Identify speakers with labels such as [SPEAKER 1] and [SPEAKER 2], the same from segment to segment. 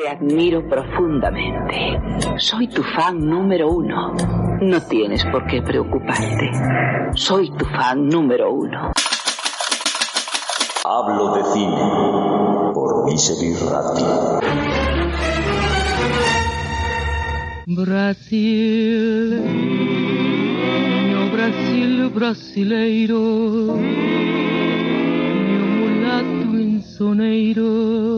[SPEAKER 1] Te admiro profundamente. Soy tu fan número uno. No tienes por qué preocuparte. Soy tu fan número uno.
[SPEAKER 2] Hablo de cine por Misery.
[SPEAKER 3] Brasil, meu Brasil brasileiro, meu mulato insoneiro.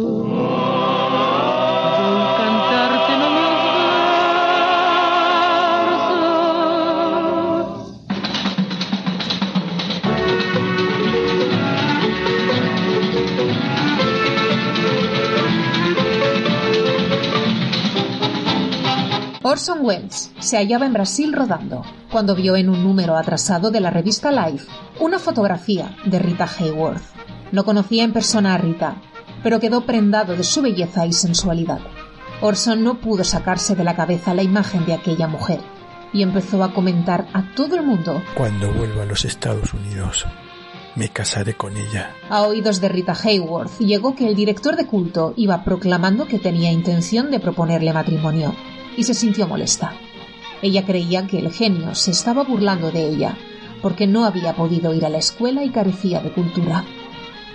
[SPEAKER 4] Orson Welles se hallaba en Brasil rodando cuando vio en un número atrasado de la revista Life una fotografía de Rita Hayworth. No conocía en persona a Rita, pero quedó prendado de su belleza y sensualidad. Orson no pudo sacarse de la cabeza la imagen de aquella mujer y empezó a comentar a todo el mundo
[SPEAKER 5] Cuando vuelva a los Estados Unidos, me casaré con ella.
[SPEAKER 4] A oídos de Rita Hayworth llegó que el director de culto iba proclamando que tenía intención de proponerle matrimonio, y se sintió molesta. Ella creía que el genio se estaba burlando de ella, porque no había podido ir a la escuela y carecía de cultura.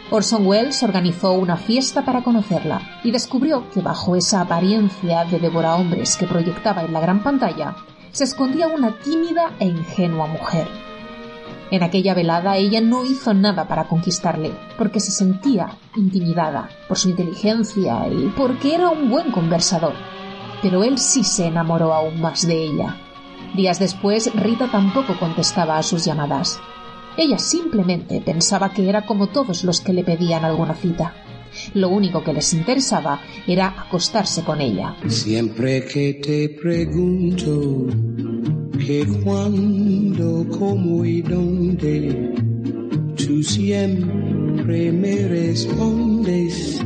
[SPEAKER 4] Orson Welles organizó una fiesta para conocerla y descubrió que bajo esa apariencia de devorahombres que proyectaba en la gran pantalla se escondía una tímida e ingenua mujer. En aquella velada ella no hizo nada para conquistarle, porque se sentía intimidada por su inteligencia y porque era un buen conversador. Pero él sí se enamoró aún más de ella. Días después, Rita tampoco contestaba a sus llamadas. Ella simplemente pensaba que era como todos los que le pedían alguna cita. Lo único que les interesaba era acostarse con ella.
[SPEAKER 6] Siempre que te pregunto que cuándo, cómo y dónde, tú siempre me respondes,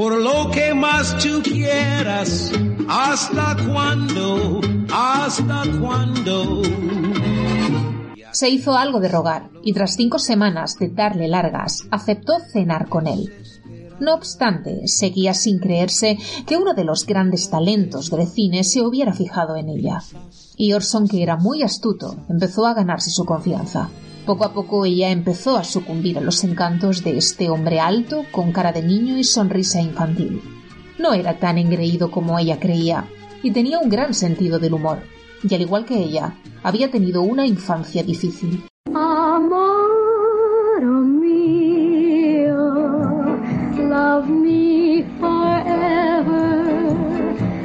[SPEAKER 6] por lo que más tú quieras, hasta cuándo, hasta cuándo.
[SPEAKER 4] Se hizo algo de rogar y tras cinco semanas de darle largas, aceptó cenar con él. No obstante, seguía sin creerse que uno de los grandes talentos del cine se hubiera fijado en ella. Y Orson, que era muy astuto, empezó a ganarse su confianza. Poco a poco ella empezó a sucumbir a los encantos de este hombre alto, con cara de niño y sonrisa infantil. No era tan engreído como ella creía, y tenía un gran sentido del humor. Y al igual que ella, había tenido una infancia difícil.
[SPEAKER 7] Amor mío, love me forever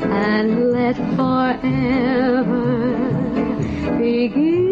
[SPEAKER 7] and let forever begin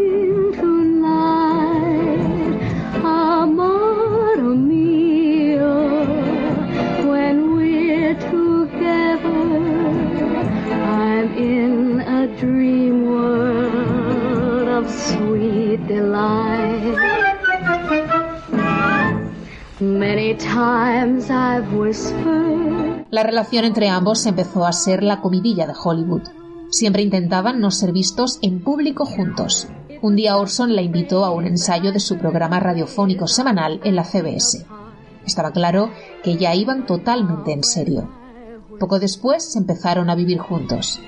[SPEAKER 4] La relación entre ambos empezó a ser la comidilla de Hollywood. Siempre intentaban no ser vistos en público juntos. Un día Orson la invitó a un ensayo de su programa radiofónico semanal en la CBS. Estaba claro que ya iban totalmente en serio. Poco después empezaron a vivir juntos.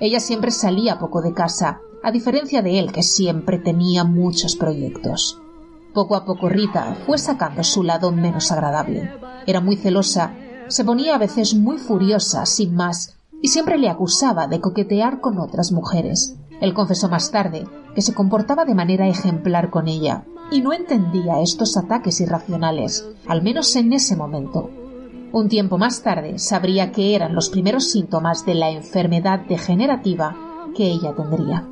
[SPEAKER 4] Ella siempre salía poco de casa, a diferencia de él que siempre tenía muchos proyectos. Poco a poco Rita fue sacando su lado menos agradable. Era muy celosa, se ponía a veces muy furiosa, sin más, y siempre le acusaba de coquetear con otras mujeres. Él confesó más tarde que se comportaba de manera ejemplar con ella, y no entendía estos ataques irracionales, al menos en ese momento. Un tiempo más tarde sabría que eran los primeros síntomas de la enfermedad degenerativa que ella tendría.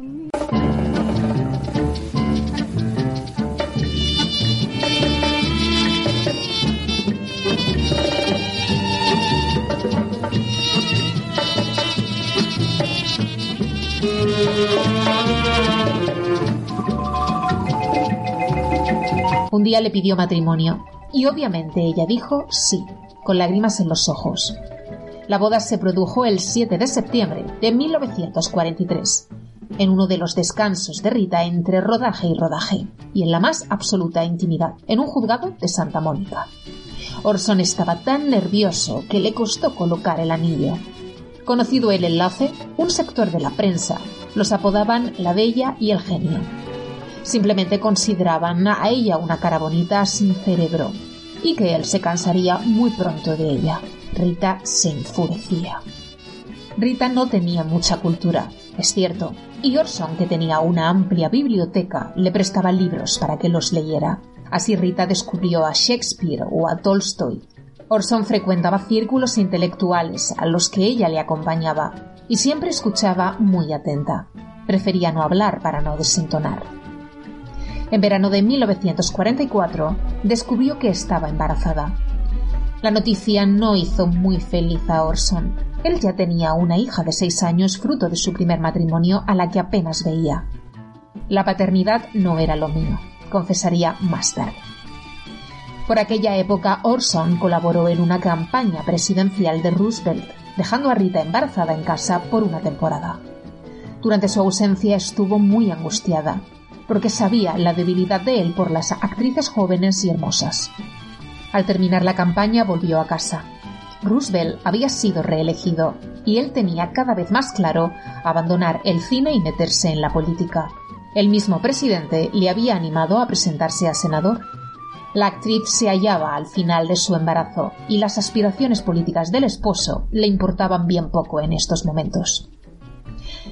[SPEAKER 4] Un día le pidió matrimonio y obviamente ella dijo sí, con lágrimas en los ojos. La boda se produjo el 7 de septiembre de 1943 en uno de los descansos de Rita entre rodaje y rodaje, y en la más absoluta intimidad, en un juzgado de Santa Mónica. Orson estaba tan nervioso que le costó colocar el anillo. Conocido el enlace, un sector de la prensa los apodaban la Bella y el Genio. Simplemente consideraban a ella una cara bonita sin cerebro y que él se cansaría muy pronto de ella. Rita se enfurecía. Rita no tenía mucha cultura, es cierto, y Orson, que tenía una amplia biblioteca, le prestaba libros para que los leyera. Así Rita descubrió a Shakespeare o a Tolstoy. Orson frecuentaba círculos intelectuales a los que ella le acompañaba y siempre escuchaba muy atenta. Prefería no hablar para no desentonar. En verano de 1944 descubrió que estaba embarazada. La noticia no hizo muy feliz a Orson. Él ya tenía una hija de seis años fruto de su primer matrimonio a la que apenas veía. La paternidad no era lo mío, confesaría más tarde. Por aquella época Orson colaboró en una campaña presidencial de Roosevelt, dejando a Rita embarazada en casa por una temporada. Durante su ausencia estuvo muy angustiada, porque sabía la debilidad de él por las actrices jóvenes y hermosas. Al terminar la campaña volvió a casa. Roosevelt había sido reelegido y él tenía cada vez más claro abandonar el cine y meterse en la política. El mismo presidente le había animado a presentarse a senador. La actriz se hallaba al final de su embarazo y las aspiraciones políticas del esposo le importaban bien poco en estos momentos.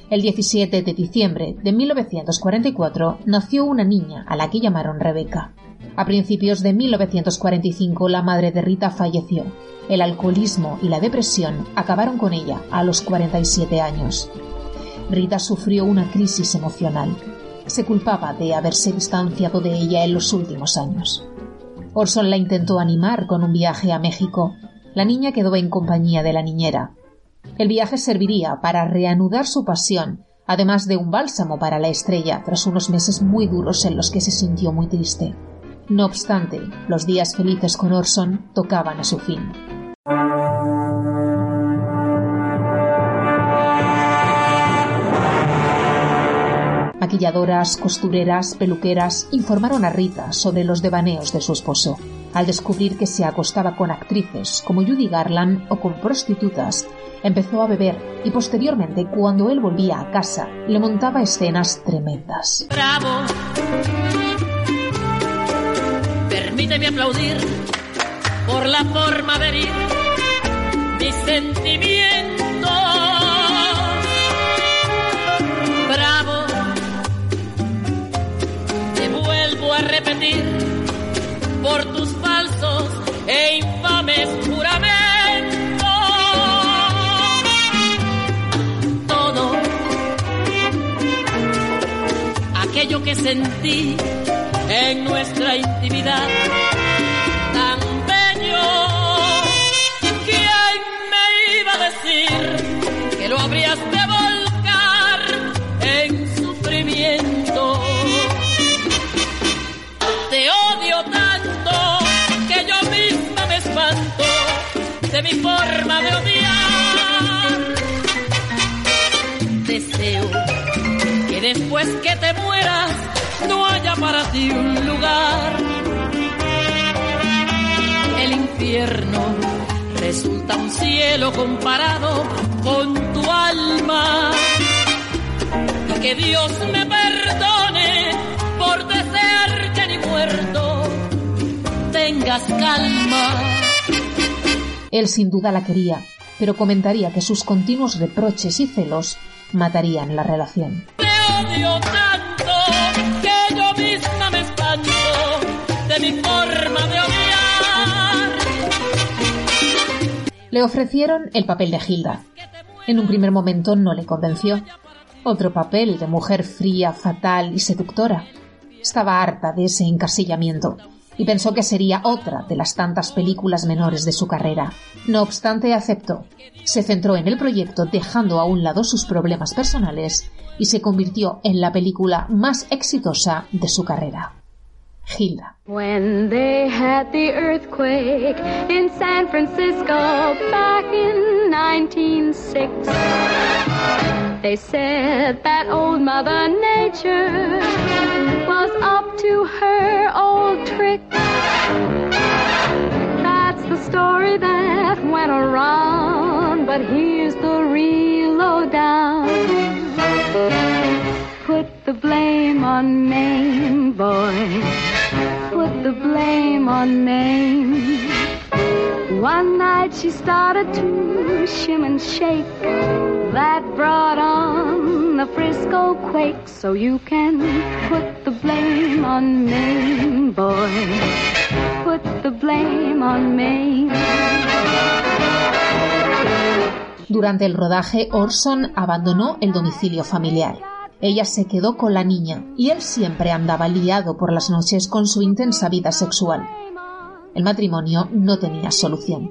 [SPEAKER 4] El 17 de diciembre de 1944 nació una niña a la que llamaron Rebeca. A principios de 1945 la madre de Rita falleció. El alcoholismo y la depresión acabaron con ella a los 47 años. Rita sufrió una crisis emocional. Se culpaba de haberse distanciado de ella en los últimos años. Orson la intentó animar con un viaje a México. La niña quedó en compañía de la niñera. El viaje serviría para reanudar su pasión, además de un bálsamo para la estrella tras unos meses muy duros en los que se sintió muy triste. No obstante, los días felices con Orson tocaban a su fin. Maquilladoras, costureras, peluqueras informaron a Rita sobre los devaneos de su esposo. Al descubrir que se acostaba con actrices como Judy Garland o con prostitutas, empezó a beber y posteriormente, cuando él volvía a casa, le montaba escenas tremendas.
[SPEAKER 8] Bravo. Permíteme aplaudir por la forma de herir mis sentimientos. Bravo. Te vuelvo a repetir por tus falsos e infames juramentos. Todo aquello que sentí en nuestra intimidad tan bello. ¿Quién me iba a decir que lo habrías de volcar en sufrimiento? Te odio tanto que yo misma me espanto de mi forma de odiar. Deseo que después que te mueras para ti un lugar. El infierno resulta un cielo comparado con tu alma. Y que Dios me perdone por desear que ni muerto tengas calma.
[SPEAKER 4] Él sin duda la quería, pero comentaría que sus continuos reproches y celos matarían la relación.
[SPEAKER 8] Te odio tanto
[SPEAKER 4] Le ofrecieron el papel de Hilda. En un primer momento no le convenció. Otro papel de mujer fría, fatal y seductora. Estaba harta de ese encasillamiento y pensó que sería otra de las tantas películas menores de su carrera. No obstante, aceptó. Se centró en el proyecto dejando a un lado sus problemas personales y se convirtió en la película más exitosa de su carrera. Hilda.
[SPEAKER 7] When they had the earthquake in San Francisco back in 1906, they said that old Mother Nature was up to her old trick. That's the story that went around, but here's the real lowdown. Put the blame on Maine, boy. The blame on Maine. One night she started to shim and shake. That brought on the Frisco quake. So you can put the blame on Maine, boy. Put the blame on Maine.
[SPEAKER 4] Durante el rodaje, Orson abandonó el domicilio familiar. Ella se quedó con la niña y él siempre andaba liado por las noches con su intensa vida sexual. El matrimonio no tenía solución.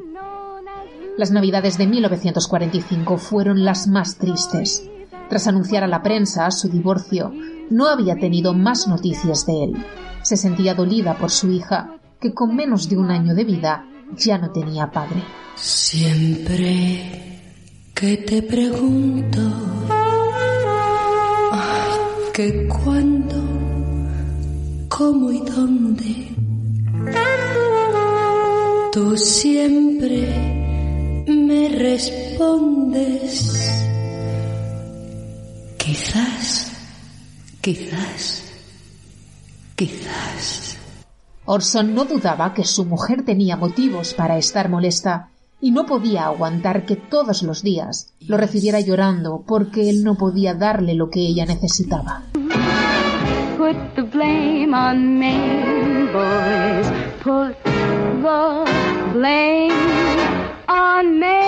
[SPEAKER 4] Las navidades de 1945 fueron las más tristes. Tras anunciar a la prensa su divorcio, no había tenido más noticias de él. Se sentía dolida por su hija, que con menos de un año de vida ya no tenía padre.
[SPEAKER 6] Siempre que te pregunto que cuándo, cómo y dónde, tú siempre me respondes. Quizás, quizás, quizás.
[SPEAKER 4] Orson no dudaba que su mujer tenía motivos para estar molesta y no podía aguantar que todos los días lo recibiera llorando porque él no podía darle lo que ella necesitaba.
[SPEAKER 7] Put the blame on Maine, boys. Put the blame on Maine.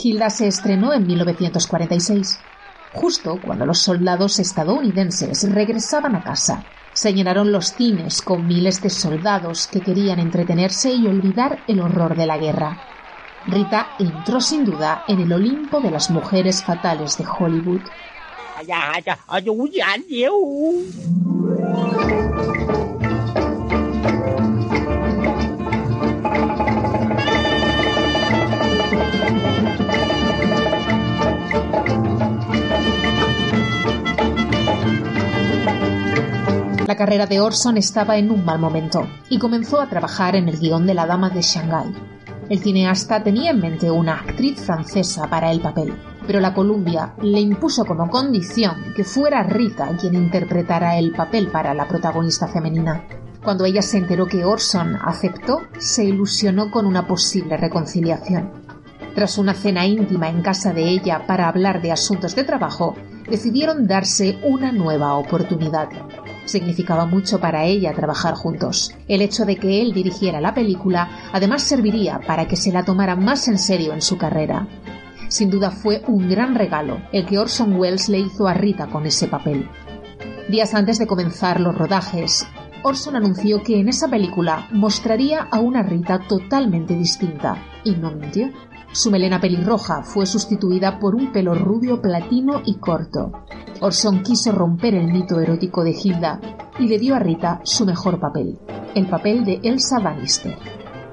[SPEAKER 4] Hilda se estrenó en 1946, justo cuando los soldados estadounidenses regresaban a casa. Se llenaron los cines con miles de soldados que querían entretenerse y olvidar el horror de la guerra. Rita entró sin duda en el Olimpo de las mujeres fatales de Hollywood. La carrera de Orson estaba en un mal momento y comenzó a trabajar en el guion de La Dama de Shanghái. El cineasta tenía en mente una actriz francesa para el papel, pero la Columbia le impuso como condición que fuera Rita quien interpretara el papel para la protagonista femenina. Cuando ella se enteró que Orson aceptó, se ilusionó con una posible reconciliación. Tras una cena íntima en casa de ella para hablar de asuntos de trabajo, decidieron darse una nueva oportunidad. Significaba mucho para ella trabajar juntos. El hecho de que él dirigiera la película además serviría para que se la tomara más en serio en su carrera. Sin duda fue un gran regalo el que Orson Welles le hizo a Rita con ese papel. Días antes de comenzar los rodajes, Orson anunció que en esa película mostraría a una Rita totalmente distinta, y no mintió. Su melena pelirroja fue sustituida por un pelo rubio platino y corto. Orson quiso romper el mito erótico de Hilda y le dio a Rita su mejor papel, el papel de Elsa Bannister.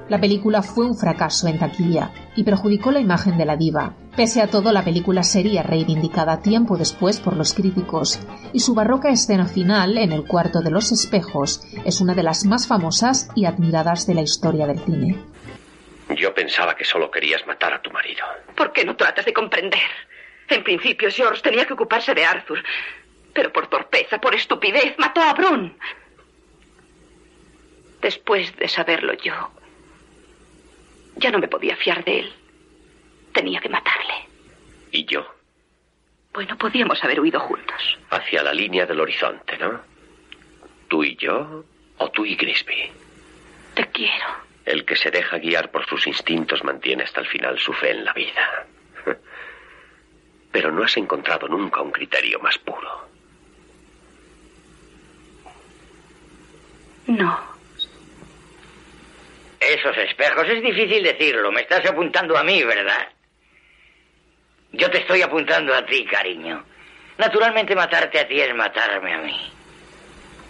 [SPEAKER 4] La película fue un fracaso en taquilla y perjudicó la imagen de la diva. Pese a todo, la película sería reivindicada tiempo después por los críticos y su barroca escena final en el cuarto de los espejos es una de las más famosas y admiradas de la historia del cine.
[SPEAKER 9] Yo pensaba que solo querías matar a tu marido.
[SPEAKER 1] ¿Por qué no tratas de comprender? En principio, George tenía que ocuparse de Arthur. Pero por torpeza, por estupidez, mató a Brun. Después de saberlo yo, ya no me podía fiar de él. Tenía que matarle.
[SPEAKER 9] ¿Y yo?
[SPEAKER 1] Bueno, podíamos haber huido juntos.
[SPEAKER 9] Hacia la línea del horizonte, ¿no? ¿Tú y yo o tú y Grisby?
[SPEAKER 1] Te quiero.
[SPEAKER 9] El que se deja guiar por sus instintos mantiene hasta el final su fe en la vida. Pero no has encontrado nunca un criterio más puro.
[SPEAKER 1] No.
[SPEAKER 10] Esos espejos es difícil decirlo. Me estás apuntando a mí, ¿verdad? Yo te estoy apuntando a ti, cariño. Naturalmente matarte a ti es matarme a mí.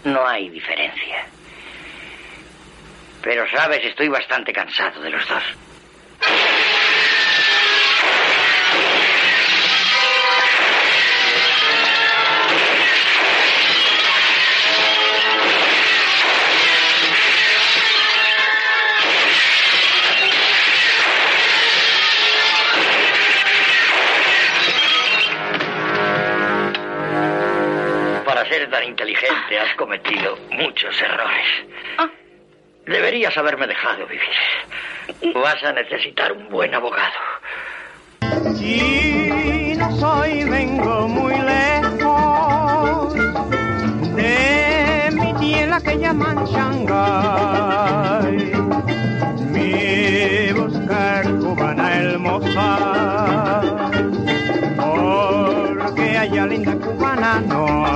[SPEAKER 10] No hay diferencia. Pero sabes, estoy bastante cansado de los dos. Para ser tan inteligente has cometido muchos errores. Deberías haberme dejado vivir. Vas a necesitar un buen abogado.
[SPEAKER 11] Y no soy, vengo muy lejos de mi tierra que llaman Shanghai. Mi buscar cubana hermosa, porque allá linda cubana no hay.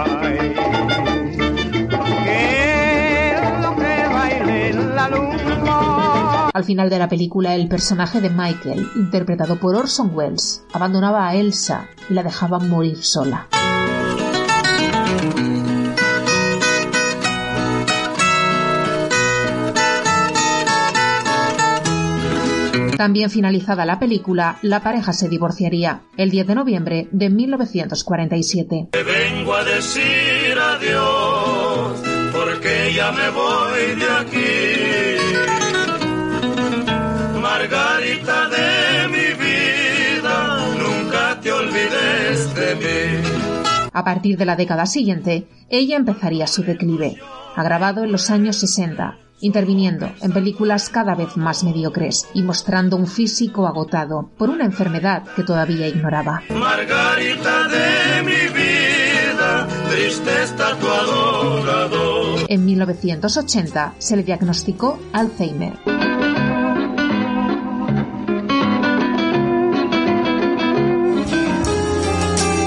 [SPEAKER 4] Al final de la película, el personaje de Michael, interpretado por Orson Welles, abandonaba a Elsa y la dejaba morir sola. También finalizada la película, la pareja se divorciaría el 10 de noviembre de 1947.
[SPEAKER 12] Te vengo a decir adiós, porque ya me voy de aquí.
[SPEAKER 4] A partir de la década siguiente, ella empezaría su declive. Ha grabado en los años 60, interviniendo en películas cada vez más mediocres y mostrando un físico agotado por una enfermedad que todavía ignoraba.
[SPEAKER 12] Margarita de mi vida, triste está tu adorador.
[SPEAKER 4] En 1980 se le diagnosticó Alzheimer.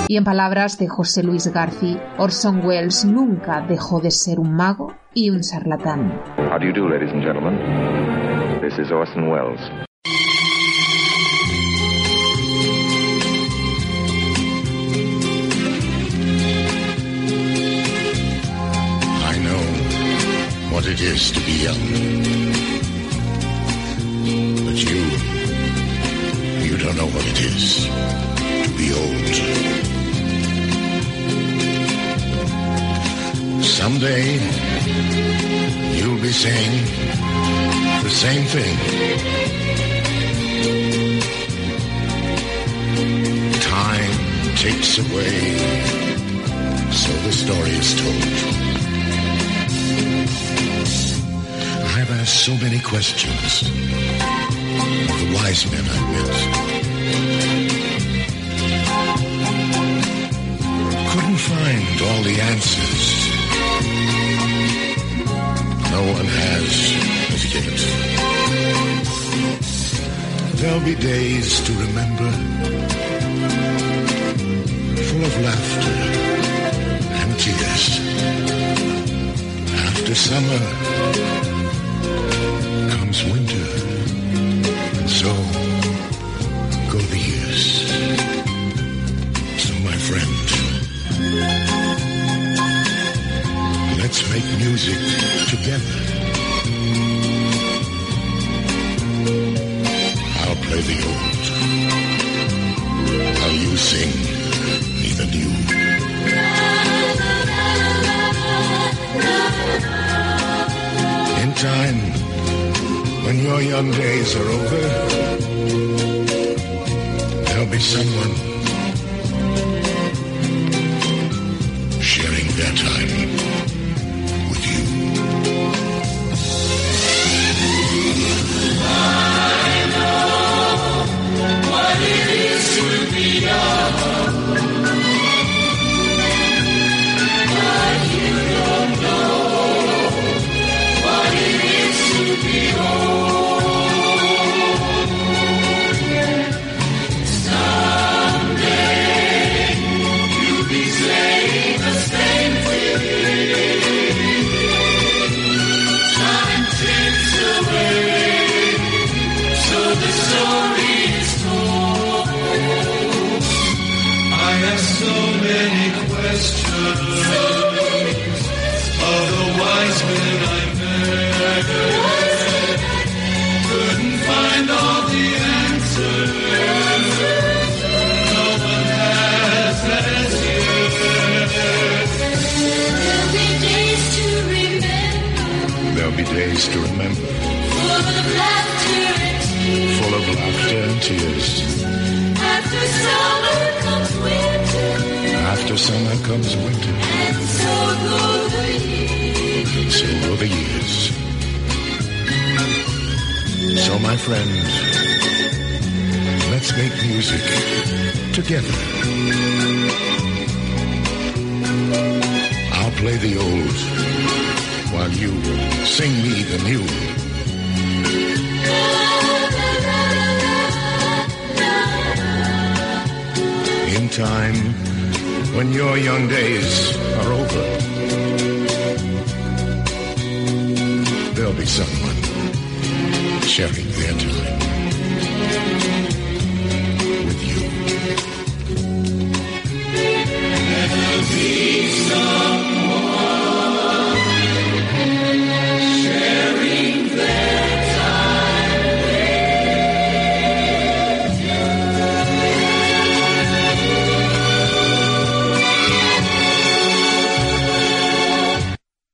[SPEAKER 4] Y en palabras de José Luis García, Orson Welles nunca dejó de ser un mago y un charlatán.
[SPEAKER 13] How do you do, ladies and gentlemen? This is Orson Welles.
[SPEAKER 14] I know what it is to be young. But you, you don't know what it is Someday, you'll be saying the same thing. Time takes away, so the story is told. I've asked so many questions of the wise men I've met. Couldn't find all the answers. No one has as yet. There'll be days to remember, full of laughter and tears. After summer make music together. I'll play the old, while you sing the new. In time, when your young days are over, there'll be someone
[SPEAKER 15] comes winter, and so go the years.
[SPEAKER 14] so go the years. So, my friend, let's make music together. I'll play the old while you sing me the new. In time, when your young days are over, there'll be someone sharing their time.